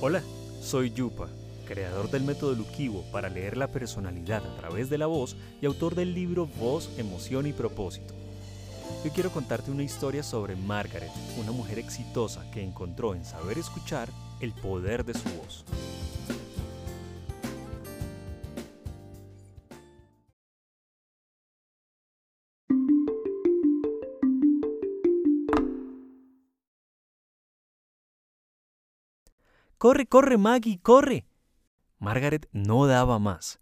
Hola, soy Yupa, creador del método Luquivo para leer la personalidad a través de la voz y autor del libro Voz, Emoción y Propósito. Hoy quiero contarte una historia sobre Margaret, una mujer exitosa que encontró en saber escuchar el poder de su voz. Corre, corre, Maggie, corre. Margaret no daba más.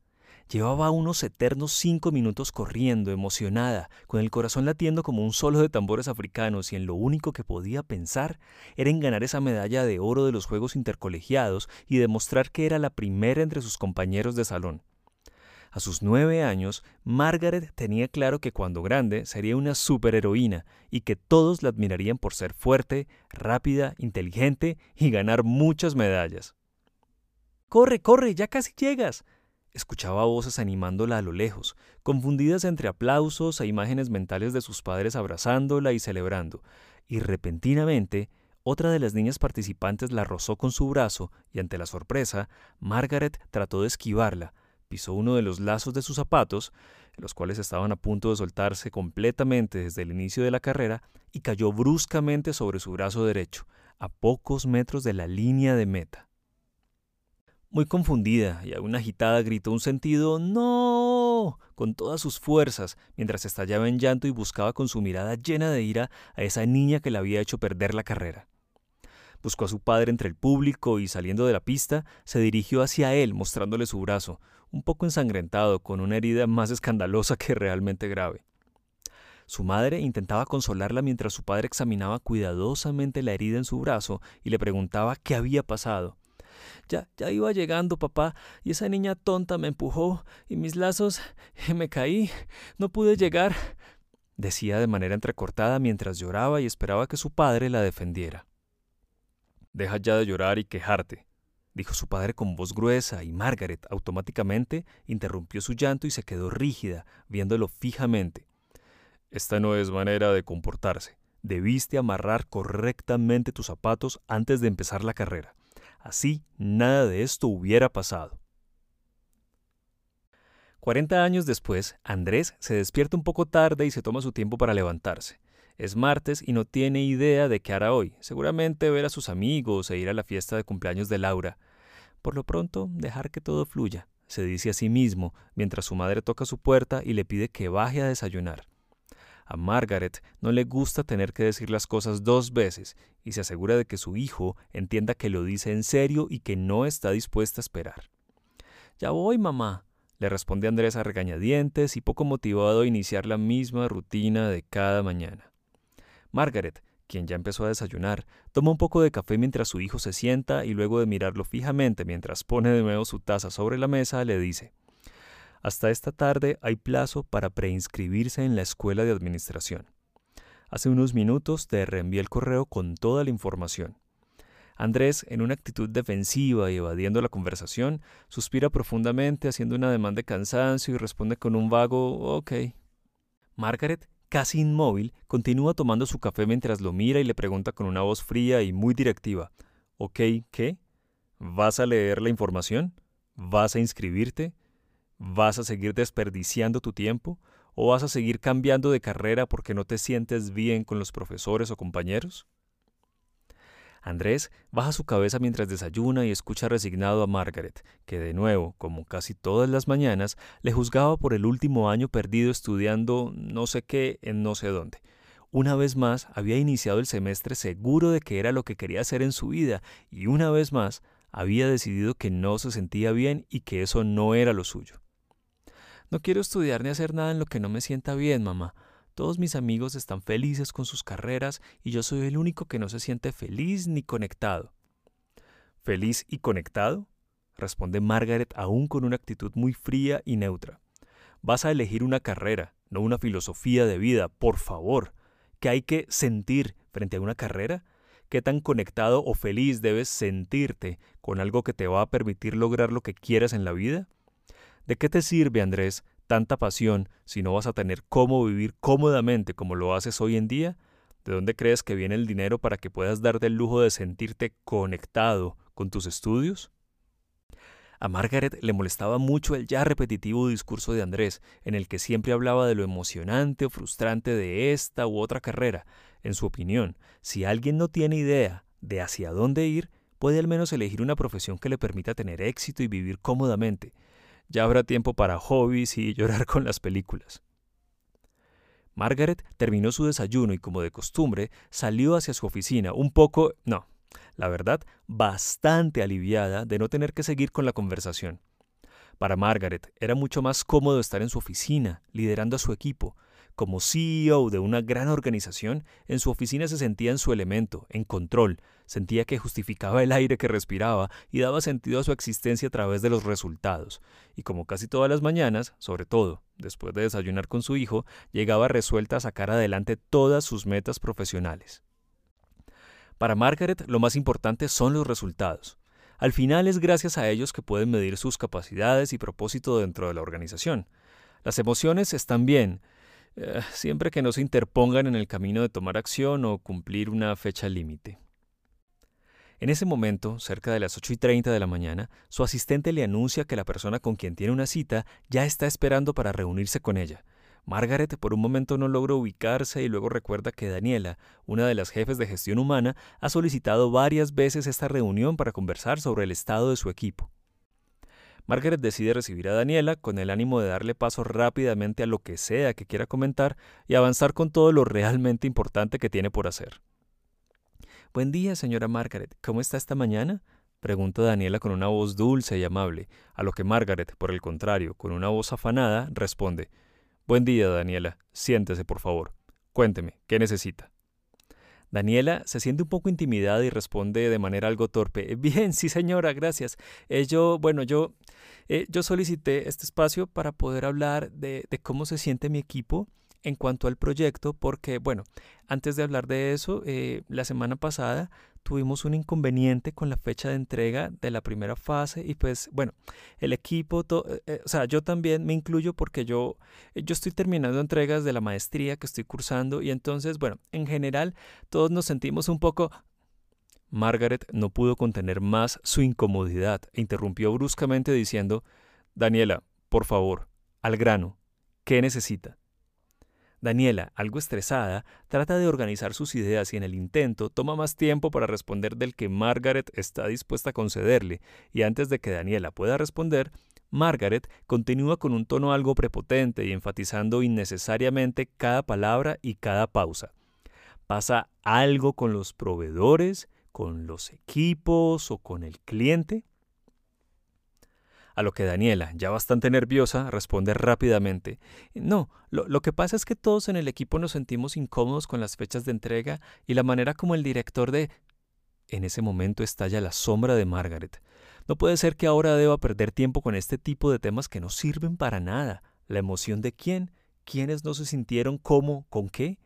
Llevaba unos eternos cinco minutos corriendo, emocionada, con el corazón latiendo como un solo de tambores africanos y en lo único que podía pensar era en ganar esa medalla de oro de los Juegos Intercolegiados y demostrar que era la primera entre sus compañeros de salón. A sus nueve años, Margaret tenía claro que cuando grande sería una superheroína y que todos la admirarían por ser fuerte, rápida, inteligente y ganar muchas medallas. Corre, corre, ya casi llegas. Escuchaba voces animándola a lo lejos, confundidas entre aplausos e imágenes mentales de sus padres abrazándola y celebrando, y repentinamente otra de las niñas participantes la rozó con su brazo y ante la sorpresa, Margaret trató de esquivarla, pisó uno de los lazos de sus zapatos, los cuales estaban a punto de soltarse completamente desde el inicio de la carrera, y cayó bruscamente sobre su brazo derecho, a pocos metros de la línea de meta. Muy confundida y aún agitada gritó un sentido ¡No! con todas sus fuerzas, mientras estallaba en llanto y buscaba con su mirada llena de ira a esa niña que le había hecho perder la carrera. Buscó a su padre entre el público y saliendo de la pista, se dirigió hacia él mostrándole su brazo, un poco ensangrentado, con una herida más escandalosa que realmente grave. Su madre intentaba consolarla mientras su padre examinaba cuidadosamente la herida en su brazo y le preguntaba qué había pasado. Ya, ya iba llegando, papá, y esa niña tonta me empujó, y mis lazos, me caí, no pude llegar, decía de manera entrecortada mientras lloraba y esperaba que su padre la defendiera. Deja ya de llorar y quejarte, dijo su padre con voz gruesa, y Margaret automáticamente interrumpió su llanto y se quedó rígida, viéndolo fijamente. Esta no es manera de comportarse. Debiste amarrar correctamente tus zapatos antes de empezar la carrera. Así nada de esto hubiera pasado. Cuarenta años después, Andrés se despierta un poco tarde y se toma su tiempo para levantarse. Es martes y no tiene idea de qué hará hoy. Seguramente ver a sus amigos e ir a la fiesta de cumpleaños de Laura. Por lo pronto, dejar que todo fluya, se dice a sí mismo, mientras su madre toca su puerta y le pide que baje a desayunar. A Margaret no le gusta tener que decir las cosas dos veces y se asegura de que su hijo entienda que lo dice en serio y que no está dispuesta a esperar. Ya voy, mamá, le responde Andrés a regañadientes y poco motivado a iniciar la misma rutina de cada mañana. Margaret, quien ya empezó a desayunar, toma un poco de café mientras su hijo se sienta y luego de mirarlo fijamente mientras pone de nuevo su taza sobre la mesa, le dice, Hasta esta tarde hay plazo para preinscribirse en la escuela de administración. Hace unos minutos te reenvié el correo con toda la información. Andrés, en una actitud defensiva y evadiendo la conversación, suspira profundamente haciendo una demanda de cansancio y responde con un vago ok. Margaret casi inmóvil, continúa tomando su café mientras lo mira y le pregunta con una voz fría y muy directiva. ¿Ok, qué? ¿Vas a leer la información? ¿Vas a inscribirte? ¿Vas a seguir desperdiciando tu tiempo? ¿O vas a seguir cambiando de carrera porque no te sientes bien con los profesores o compañeros? Andrés baja su cabeza mientras desayuna y escucha resignado a Margaret, que de nuevo, como casi todas las mañanas, le juzgaba por el último año perdido estudiando no sé qué en no sé dónde. Una vez más había iniciado el semestre seguro de que era lo que quería hacer en su vida y una vez más había decidido que no se sentía bien y que eso no era lo suyo. No quiero estudiar ni hacer nada en lo que no me sienta bien, mamá, todos mis amigos están felices con sus carreras y yo soy el único que no se siente feliz ni conectado. ¿Feliz y conectado? responde Margaret aún con una actitud muy fría y neutra. Vas a elegir una carrera, no una filosofía de vida, por favor. ¿Qué hay que sentir frente a una carrera? ¿Qué tan conectado o feliz debes sentirte con algo que te va a permitir lograr lo que quieras en la vida? ¿De qué te sirve, Andrés, tanta pasión si no vas a tener cómo vivir cómodamente como lo haces hoy en día? ¿De dónde crees que viene el dinero para que puedas darte el lujo de sentirte conectado con tus estudios? A Margaret le molestaba mucho el ya repetitivo discurso de Andrés, en el que siempre hablaba de lo emocionante o frustrante de esta u otra carrera. En su opinión, si alguien no tiene idea de hacia dónde ir, puede al menos elegir una profesión que le permita tener éxito y vivir cómodamente. Ya habrá tiempo para hobbies y llorar con las películas. Margaret terminó su desayuno y como de costumbre salió hacia su oficina, un poco, no, la verdad, bastante aliviada de no tener que seguir con la conversación. Para Margaret era mucho más cómodo estar en su oficina, liderando a su equipo. Como CEO de una gran organización, en su oficina se sentía en su elemento, en control, sentía que justificaba el aire que respiraba y daba sentido a su existencia a través de los resultados. Y como casi todas las mañanas, sobre todo después de desayunar con su hijo, llegaba resuelta a sacar adelante todas sus metas profesionales. Para Margaret lo más importante son los resultados. Al final es gracias a ellos que pueden medir sus capacidades y propósito dentro de la organización. Las emociones están bien, eh, siempre que no se interpongan en el camino de tomar acción o cumplir una fecha límite. En ese momento, cerca de las 8 y 30 de la mañana, su asistente le anuncia que la persona con quien tiene una cita ya está esperando para reunirse con ella. Margaret por un momento no logra ubicarse y luego recuerda que Daniela, una de las jefes de gestión humana, ha solicitado varias veces esta reunión para conversar sobre el estado de su equipo. Margaret decide recibir a Daniela con el ánimo de darle paso rápidamente a lo que sea que quiera comentar y avanzar con todo lo realmente importante que tiene por hacer. Buen día, señora Margaret. ¿Cómo está esta mañana? pregunta Daniela con una voz dulce y amable, a lo que Margaret, por el contrario, con una voz afanada, responde Buen día, Daniela. Siéntese, por favor. Cuénteme, ¿qué necesita? Daniela se siente un poco intimidada y responde de manera algo torpe. Bien, sí señora, gracias. Eh, yo, bueno, yo, eh, yo solicité este espacio para poder hablar de, de cómo se siente mi equipo en cuanto al proyecto, porque, bueno, antes de hablar de eso, eh, la semana pasada tuvimos un inconveniente con la fecha de entrega de la primera fase y pues bueno, el equipo, eh, eh, o sea, yo también me incluyo porque yo, yo estoy terminando entregas de la maestría que estoy cursando y entonces, bueno, en general todos nos sentimos un poco... Margaret no pudo contener más su incomodidad e interrumpió bruscamente diciendo, Daniela, por favor, al grano, ¿qué necesita? Daniela, algo estresada, trata de organizar sus ideas y en el intento toma más tiempo para responder del que Margaret está dispuesta a concederle, y antes de que Daniela pueda responder, Margaret continúa con un tono algo prepotente y enfatizando innecesariamente cada palabra y cada pausa. ¿Pasa algo con los proveedores, con los equipos o con el cliente? A lo que Daniela, ya bastante nerviosa, responde rápidamente, no, lo, que pasa es que todos en el equipo nos sentimos incómodos con las fechas de entrega y la manera como el director de... En ese momento estalla la sombra de Margaret. No puede ser que ahora deba perder tiempo con este tipo de temas que no sirven para nada. ¿La emoción de quién? ¿Quiénes no se sintieron cómo? ¿Con qué?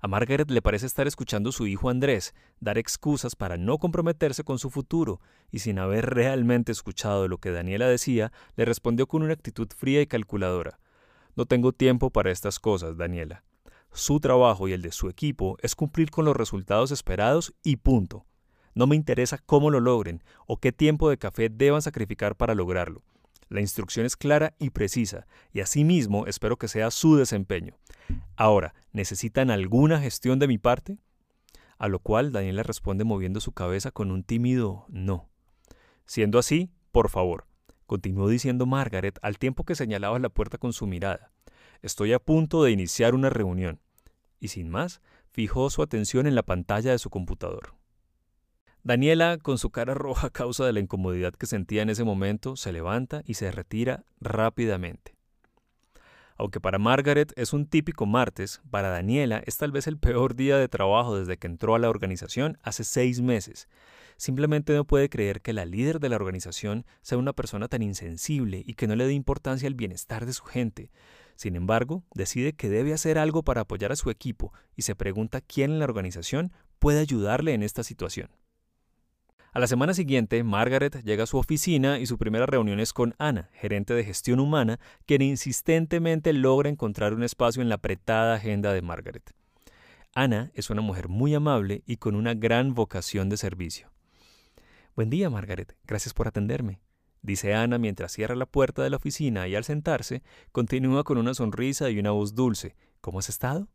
A Margaret le parece estar escuchando a su hijo Andrés dar excusas para no comprometerse con su futuro, y sin haber realmente escuchado lo que Daniela decía, le respondió con una actitud fría y calculadora. No tengo tiempo para estas cosas, Daniela. Su trabajo y el de su equipo es cumplir con los resultados esperados y punto. No me interesa cómo lo logren o qué tiempo de café deban sacrificar para lograrlo. La instrucción es clara y precisa, y asimismo espero que sea su desempeño. Ahora, ¿necesitan alguna gestión de mi parte? A lo cual Daniela responde moviendo su cabeza con un tímido no. Siendo así, por favor, continuó diciendo Margaret al tiempo que señalaba la puerta con su mirada. Estoy a punto de iniciar una reunión. Y sin más, fijó su atención en la pantalla de su computador. Daniela, con su cara roja a causa de la incomodidad que sentía en ese momento, se levanta y se retira rápidamente. Aunque para Margaret es un típico martes, para Daniela es tal vez el peor día de trabajo desde que entró a la organización hace seis meses. Simplemente no puede creer que la líder de la organización sea una persona tan insensible y que no le dé importancia al bienestar de su gente. Sin embargo, decide que debe hacer algo para apoyar a su equipo y se pregunta quién en la organización puede ayudarle en esta situación. A la semana siguiente, Margaret llega a su oficina y su primera reunión es con Ana, gerente de gestión humana, quien insistentemente logra encontrar un espacio en la apretada agenda de Margaret. Ana es una mujer muy amable y con una gran vocación de servicio. Buen día, Margaret. Gracias por atenderme dice Ana mientras cierra la puerta de la oficina y al sentarse, continúa con una sonrisa y una voz dulce. ¿Cómo has estado?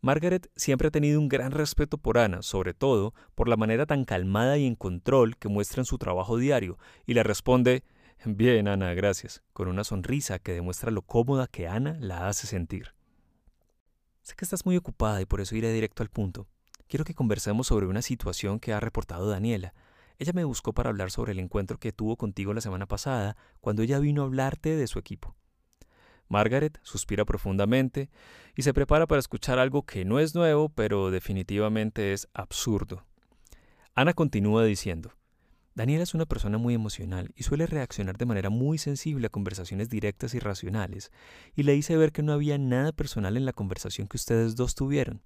Margaret siempre ha tenido un gran respeto por Ana, sobre todo por la manera tan calmada y en control que muestra en su trabajo diario, y le responde Bien, Ana, gracias, con una sonrisa que demuestra lo cómoda que Ana la hace sentir. Sé que estás muy ocupada y por eso iré directo al punto. Quiero que conversemos sobre una situación que ha reportado Daniela, ella me buscó para hablar sobre el encuentro que tuvo contigo la semana pasada, cuando ella vino a hablarte de su equipo. Margaret suspira profundamente y se prepara para escuchar algo que no es nuevo, pero definitivamente es absurdo. Ana continúa diciendo, Daniela es una persona muy emocional y suele reaccionar de manera muy sensible a conversaciones directas y racionales, y le hice ver que no había nada personal en la conversación que ustedes dos tuvieron.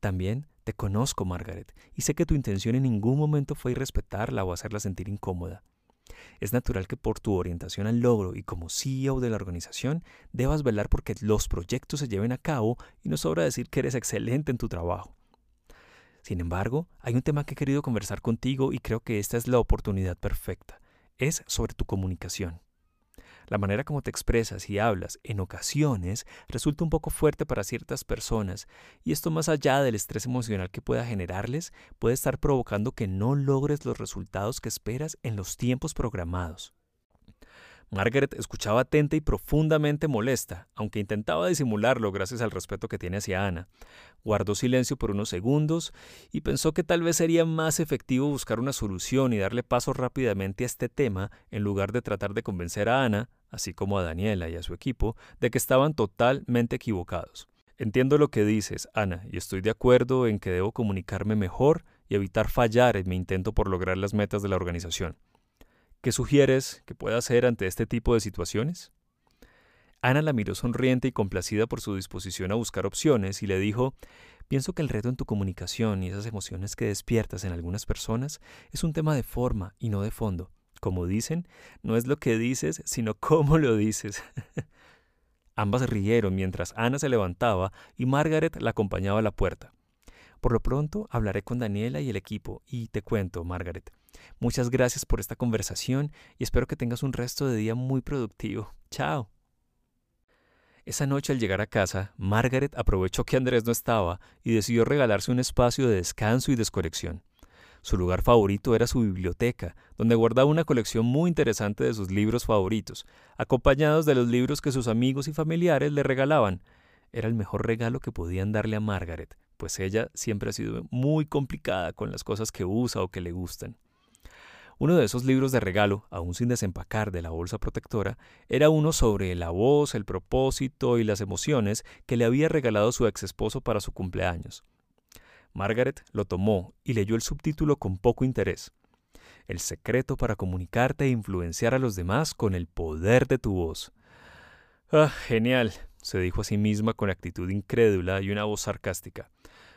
También te conozco, Margaret, y sé que tu intención en ningún momento fue irrespetarla o hacerla sentir incómoda. Es natural que por tu orientación al logro y como CEO de la organización debas velar porque los proyectos se lleven a cabo y no sobra decir que eres excelente en tu trabajo. Sin embargo, hay un tema que he querido conversar contigo y creo que esta es la oportunidad perfecta. Es sobre tu comunicación. La manera como te expresas y hablas en ocasiones resulta un poco fuerte para ciertas personas y esto más allá del estrés emocional que pueda generarles puede estar provocando que no logres los resultados que esperas en los tiempos programados. Margaret escuchaba atenta y profundamente molesta, aunque intentaba disimularlo gracias al respeto que tiene hacia Ana. Guardó silencio por unos segundos y pensó que tal vez sería más efectivo buscar una solución y darle paso rápidamente a este tema en lugar de tratar de convencer a Ana, así como a Daniela y a su equipo, de que estaban totalmente equivocados. Entiendo lo que dices, Ana, y estoy de acuerdo en que debo comunicarme mejor y evitar fallar en mi intento por lograr las metas de la organización. ¿Qué sugieres que pueda hacer ante este tipo de situaciones? Ana la miró sonriente y complacida por su disposición a buscar opciones y le dijo, pienso que el reto en tu comunicación y esas emociones que despiertas en algunas personas es un tema de forma y no de fondo. Como dicen, no es lo que dices, sino cómo lo dices. Ambas rieron mientras Ana se levantaba y Margaret la acompañaba a la puerta. Por lo pronto hablaré con Daniela y el equipo y te cuento, Margaret. Muchas gracias por esta conversación y espero que tengas un resto de día muy productivo. Chao. Esa noche al llegar a casa, Margaret aprovechó que Andrés no estaba y decidió regalarse un espacio de descanso y desconexión. Su lugar favorito era su biblioteca, donde guardaba una colección muy interesante de sus libros favoritos, acompañados de los libros que sus amigos y familiares le regalaban. Era el mejor regalo que podían darle a Margaret, pues ella siempre ha sido muy complicada con las cosas que usa o que le gustan. Uno de esos libros de regalo, aún sin desempacar de la bolsa protectora, era uno sobre la voz, el propósito y las emociones que le había regalado su ex esposo para su cumpleaños. Margaret lo tomó y leyó el subtítulo con poco interés. El secreto para comunicarte e influenciar a los demás con el poder de tu voz. Ah, genial, se dijo a sí misma con actitud incrédula y una voz sarcástica.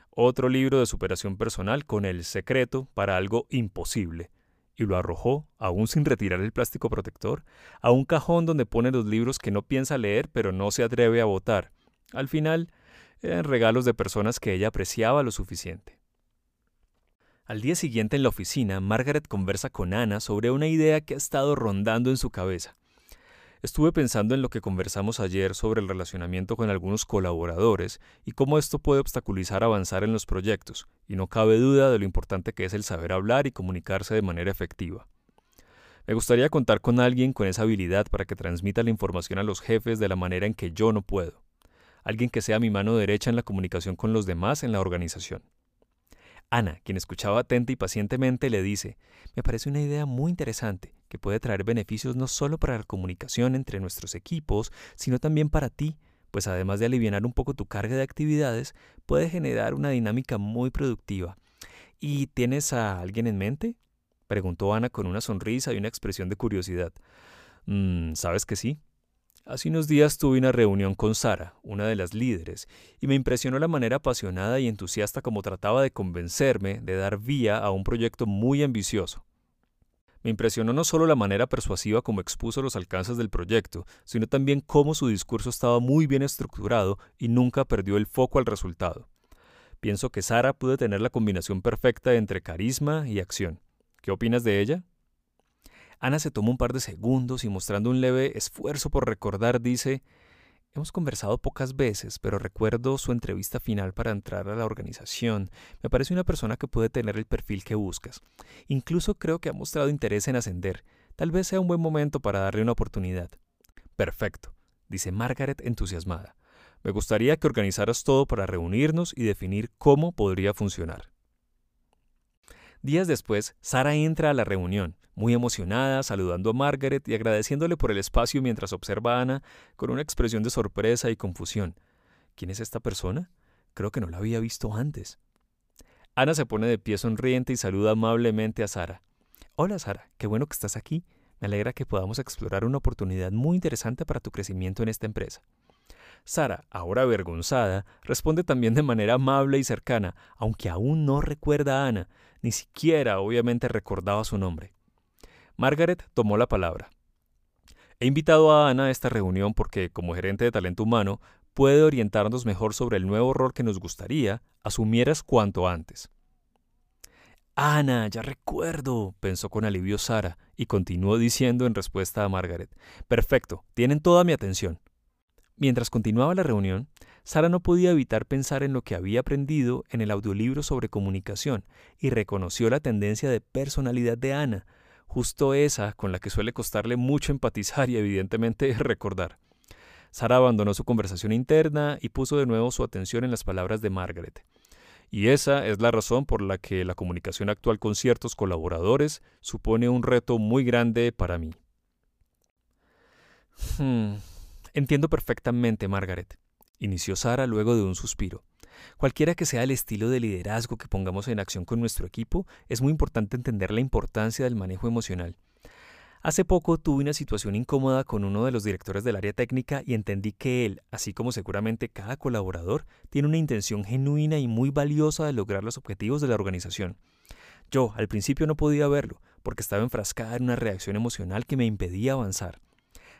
Otro libro de superación personal con el secreto para algo imposible y lo arrojó, aún sin retirar el plástico protector, a un cajón donde pone los libros que no piensa leer pero no se atreve a votar. Al final, eran regalos de personas que ella apreciaba lo suficiente. Al día siguiente en la oficina, Margaret conversa con Ana sobre una idea que ha estado rondando en su cabeza. Estuve pensando en lo que conversamos ayer sobre el relacionamiento con algunos colaboradores y cómo esto puede obstaculizar avanzar en los proyectos, y no cabe duda de lo importante que es el saber hablar y comunicarse de manera efectiva. Me gustaría contar con alguien con esa habilidad para que transmita la información a los jefes de la manera en que yo no puedo. Alguien que sea mi mano derecha en la comunicación con los demás en la organización. Ana, quien escuchaba atenta y pacientemente, le dice, me parece una idea muy interesante que puede traer beneficios no solo para la comunicación entre nuestros equipos, sino también para ti, pues además de aliviar un poco tu carga de actividades, puede generar una dinámica muy productiva. ¿Y tienes a alguien en mente? preguntó Ana con una sonrisa y una expresión de curiosidad. Mm, ¿Sabes que sí? Hace unos días tuve una reunión con Sara, una de las líderes, y me impresionó la manera apasionada y entusiasta como trataba de convencerme de dar vía a un proyecto muy ambicioso. Me impresionó no solo la manera persuasiva como expuso los alcances del proyecto, sino también cómo su discurso estaba muy bien estructurado y nunca perdió el foco al resultado. Pienso que Sara puede tener la combinación perfecta entre carisma y acción. ¿Qué opinas de ella? Ana se toma un par de segundos y mostrando un leve esfuerzo por recordar dice, Hemos conversado pocas veces, pero recuerdo su entrevista final para entrar a la organización. Me parece una persona que puede tener el perfil que buscas. Incluso creo que ha mostrado interés en ascender. Tal vez sea un buen momento para darle una oportunidad. Perfecto, dice Margaret entusiasmada. Me gustaría que organizaras todo para reunirnos y definir cómo podría funcionar. Días después, Sara entra a la reunión, muy emocionada, saludando a Margaret y agradeciéndole por el espacio mientras observa a Ana con una expresión de sorpresa y confusión. ¿Quién es esta persona? Creo que no la había visto antes. Ana se pone de pie sonriente y saluda amablemente a Sara. Hola Sara, qué bueno que estás aquí. Me alegra que podamos explorar una oportunidad muy interesante para tu crecimiento en esta empresa. Sara, ahora avergonzada, responde también de manera amable y cercana, aunque aún no recuerda a Ana, ni siquiera obviamente recordaba su nombre. Margaret tomó la palabra. He invitado a Ana a esta reunión porque, como gerente de talento humano, puede orientarnos mejor sobre el nuevo rol que nos gustaría asumieras cuanto antes. Ana, ya recuerdo, pensó con alivio Sara, y continuó diciendo en respuesta a Margaret, Perfecto, tienen toda mi atención. Mientras continuaba la reunión, Sara no podía evitar pensar en lo que había aprendido en el audiolibro sobre comunicación y reconoció la tendencia de personalidad de Ana, justo esa con la que suele costarle mucho empatizar y evidentemente recordar. Sara abandonó su conversación interna y puso de nuevo su atención en las palabras de Margaret. Y esa es la razón por la que la comunicación actual con ciertos colaboradores supone un reto muy grande para mí. Hmm, entiendo perfectamente, Margaret, inició Sara luego de un suspiro. Cualquiera que sea el estilo de liderazgo que pongamos en acción con nuestro equipo, es muy importante entender la importancia del manejo emocional. Hace poco tuve una situación incómoda con uno de los directores del área técnica y entendí que él, así como seguramente cada colaborador, tiene una intención genuina y muy valiosa de lograr los objetivos de la organización. Yo, al principio no podía verlo, porque estaba enfrascada en una reacción emocional que me impedía avanzar.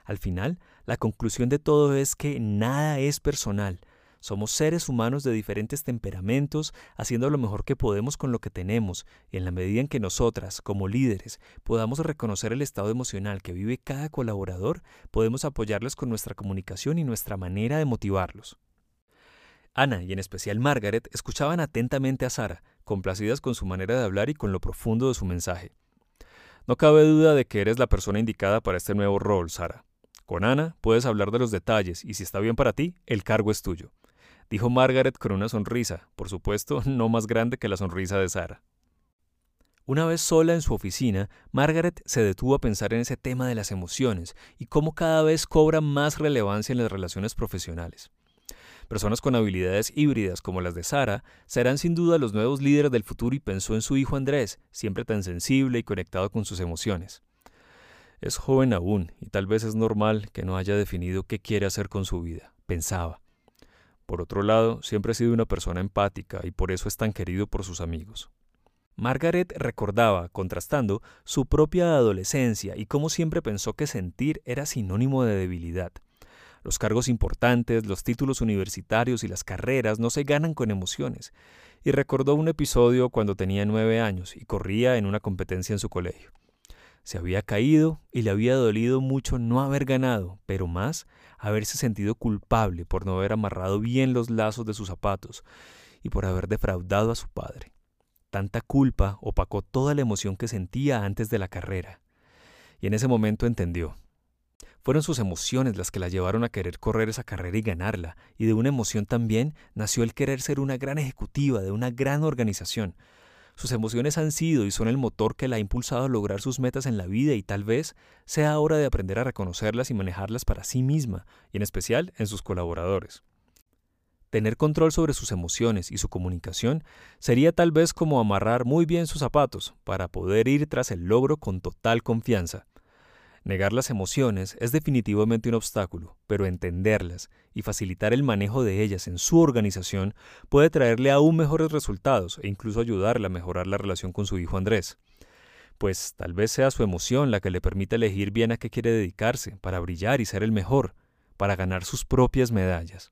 Al final, la conclusión de todo es que nada es personal, somos seres humanos de diferentes temperamentos, haciendo lo mejor que podemos con lo que tenemos, y en la medida en que nosotras, como líderes, podamos reconocer el estado emocional que vive cada colaborador, podemos apoyarles con nuestra comunicación y nuestra manera de motivarlos. Ana y en especial Margaret escuchaban atentamente a Sara, complacidas con su manera de hablar y con lo profundo de su mensaje. No cabe duda de que eres la persona indicada para este nuevo rol, Sara. Con Ana puedes hablar de los detalles y si está bien para ti, el cargo es tuyo dijo Margaret con una sonrisa, por supuesto no más grande que la sonrisa de Sara. Una vez sola en su oficina, Margaret se detuvo a pensar en ese tema de las emociones y cómo cada vez cobra más relevancia en las relaciones profesionales. Personas con habilidades híbridas como las de Sara serán sin duda los nuevos líderes del futuro y pensó en su hijo Andrés, siempre tan sensible y conectado con sus emociones. Es joven aún y tal vez es normal que no haya definido qué quiere hacer con su vida, pensaba. Por otro lado, siempre ha sido una persona empática y por eso es tan querido por sus amigos. Margaret recordaba, contrastando, su propia adolescencia y cómo siempre pensó que sentir era sinónimo de debilidad. Los cargos importantes, los títulos universitarios y las carreras no se ganan con emociones, y recordó un episodio cuando tenía nueve años y corría en una competencia en su colegio. Se había caído y le había dolido mucho no haber ganado, pero más haberse sentido culpable por no haber amarrado bien los lazos de sus zapatos y por haber defraudado a su padre. Tanta culpa opacó toda la emoción que sentía antes de la carrera. Y en ese momento entendió. Fueron sus emociones las que la llevaron a querer correr esa carrera y ganarla, y de una emoción también nació el querer ser una gran ejecutiva de una gran organización, sus emociones han sido y son el motor que la ha impulsado a lograr sus metas en la vida y tal vez sea hora de aprender a reconocerlas y manejarlas para sí misma, y en especial en sus colaboradores. Tener control sobre sus emociones y su comunicación sería tal vez como amarrar muy bien sus zapatos para poder ir tras el logro con total confianza. Negar las emociones es definitivamente un obstáculo, pero entenderlas y facilitar el manejo de ellas en su organización puede traerle aún mejores resultados e incluso ayudarle a mejorar la relación con su hijo Andrés. Pues tal vez sea su emoción la que le permita elegir bien a qué quiere dedicarse, para brillar y ser el mejor, para ganar sus propias medallas.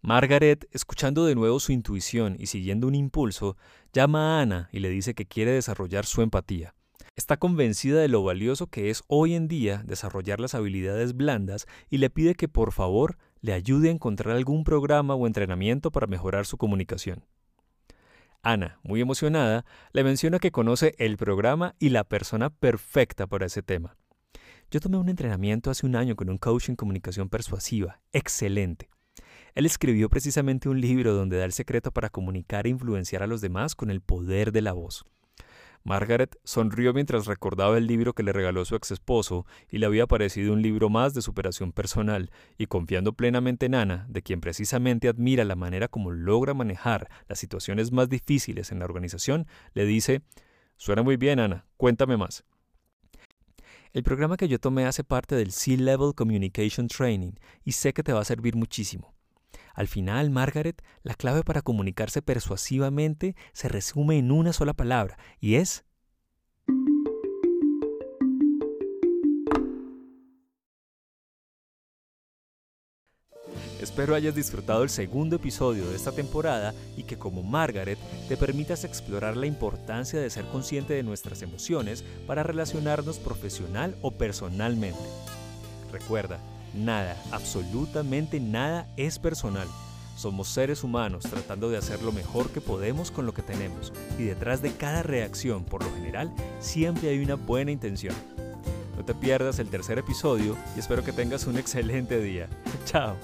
Margaret, escuchando de nuevo su intuición y siguiendo un impulso, llama a Ana y le dice que quiere desarrollar su empatía. Está convencida de lo valioso que es hoy en día desarrollar las habilidades blandas y le pide que por favor le ayude a encontrar algún programa o entrenamiento para mejorar su comunicación. Ana, muy emocionada, le menciona que conoce el programa y la persona perfecta para ese tema. Yo tomé un entrenamiento hace un año con un coach en comunicación persuasiva, excelente. Él escribió precisamente un libro donde da el secreto para comunicar e influenciar a los demás con el poder de la voz. Margaret sonrió mientras recordaba el libro que le regaló su ex esposo y le había parecido un libro más de superación personal, y confiando plenamente en Ana, de quien precisamente admira la manera como logra manejar las situaciones más difíciles en la organización, le dice Suena muy bien, Ana, cuéntame más. El programa que yo tomé hace parte del C-Level Communication Training y sé que te va a servir muchísimo. Al final, Margaret, la clave para comunicarse persuasivamente se resume en una sola palabra, y es Espero hayas disfrutado el segundo episodio de esta temporada y que como Margaret te permitas explorar la importancia de ser consciente de nuestras emociones para relacionarnos profesional o personalmente. Recuerda, Nada, absolutamente nada es personal. Somos seres humanos tratando de hacer lo mejor que podemos con lo que tenemos y detrás de cada reacción, por lo general, siempre hay una buena intención. No te pierdas el tercer episodio y espero que tengas un excelente día. Chao.